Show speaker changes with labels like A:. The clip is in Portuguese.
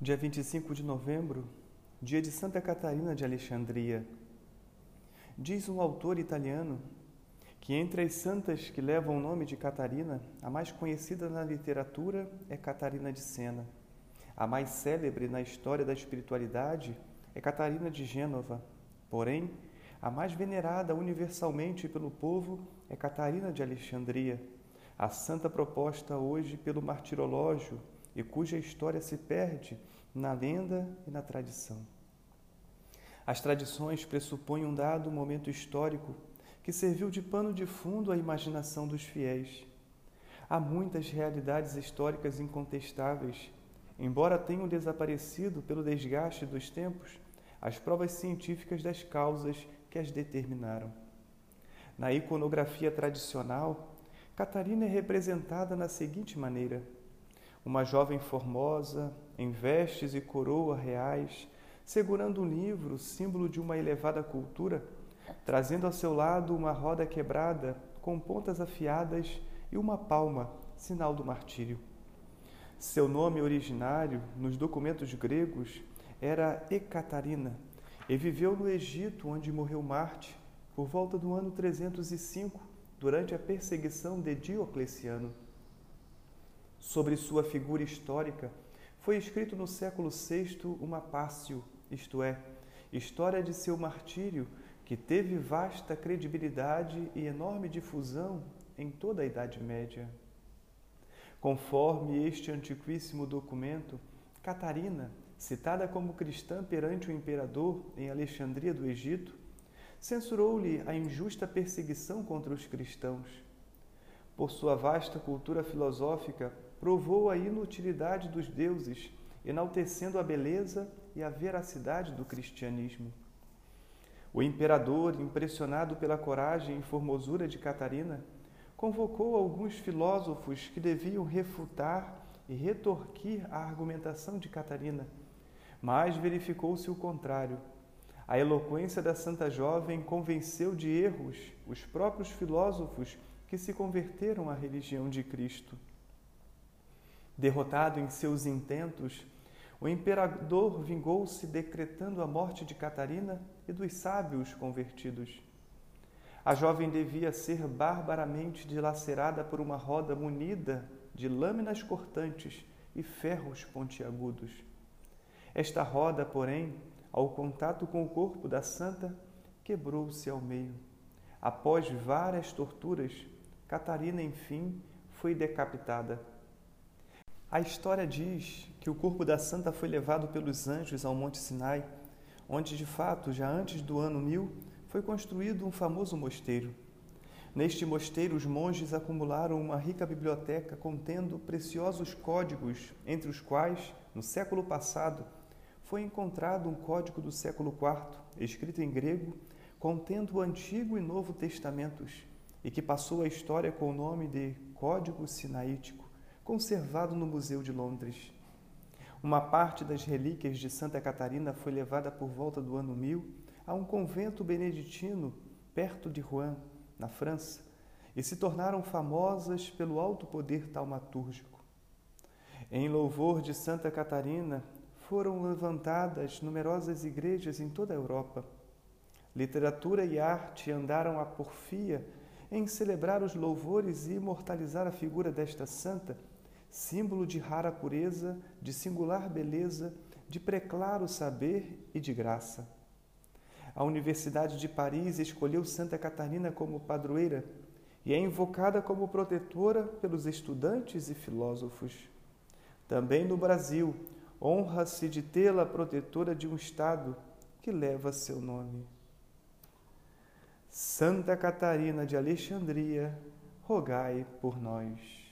A: Dia 25 de novembro, dia de Santa Catarina de Alexandria. Diz um autor italiano que entre as santas que levam o nome de Catarina, a mais conhecida na literatura é Catarina de Sena. A mais célebre na história da espiritualidade é Catarina de Gênova. Porém, a mais venerada universalmente pelo povo é Catarina de Alexandria, a santa proposta hoje pelo martirológio e cuja história se perde na lenda e na tradição. As tradições pressupõem um dado momento histórico que serviu de pano de fundo à imaginação dos fiéis. Há muitas realidades históricas incontestáveis, embora tenham desaparecido pelo desgaste dos tempos as provas científicas das causas que as determinaram. Na iconografia tradicional, Catarina é representada na seguinte maneira: uma jovem formosa, em vestes e coroa reais, segurando um livro, símbolo de uma elevada cultura, trazendo ao seu lado uma roda quebrada com pontas afiadas e uma palma, sinal do martírio. Seu nome originário, nos documentos gregos, era Ecatarina e viveu no Egito, onde morreu Marte, por volta do ano 305, durante a perseguição de Diocleciano. Sobre sua figura histórica, foi escrito no século VI uma pássio, isto é, história de seu martírio, que teve vasta credibilidade e enorme difusão em toda a Idade Média. Conforme este antiquíssimo documento, Catarina, citada como cristã perante o imperador em Alexandria do Egito, censurou-lhe a injusta perseguição contra os cristãos. Por sua vasta cultura filosófica, provou a inutilidade dos deuses, enaltecendo a beleza e a veracidade do cristianismo. O imperador, impressionado pela coragem e formosura de Catarina, convocou alguns filósofos que deviam refutar e retorquir a argumentação de Catarina, mas verificou-se o contrário. A eloquência da santa jovem convenceu de erros os próprios filósofos que se converteram à religião de Cristo. Derrotado em seus intentos, o imperador vingou-se decretando a morte de Catarina e dos sábios convertidos. A jovem devia ser barbaramente dilacerada por uma roda munida de lâminas cortantes e ferros pontiagudos. Esta roda, porém, ao contato com o corpo da santa, quebrou-se ao meio. Após várias torturas, Catarina, enfim, foi decapitada. A história diz que o corpo da santa foi levado pelos anjos ao Monte Sinai, onde de fato, já antes do ano mil, foi construído um famoso mosteiro. Neste mosteiro, os monges acumularam uma rica biblioteca contendo preciosos códigos, entre os quais, no século passado, foi encontrado um código do século IV, escrito em grego, contendo o Antigo e Novo Testamentos, e que passou à história com o nome de Código Sinaítico conservado no Museu de Londres. Uma parte das relíquias de Santa Catarina foi levada por volta do ano 1000 a um convento beneditino perto de Rouen, na França, e se tornaram famosas pelo alto poder taumatúrgico. Em louvor de Santa Catarina, foram levantadas numerosas igrejas em toda a Europa. Literatura e arte andaram a porfia em celebrar os louvores e imortalizar a figura desta santa símbolo de rara pureza, de singular beleza, de preclaro saber e de graça. A Universidade de Paris escolheu Santa Catarina como padroeira e é invocada como protetora pelos estudantes e filósofos. Também no Brasil, honra-se de tê-la protetora de um Estado que leva seu nome. Santa Catarina de Alexandria, rogai por nós.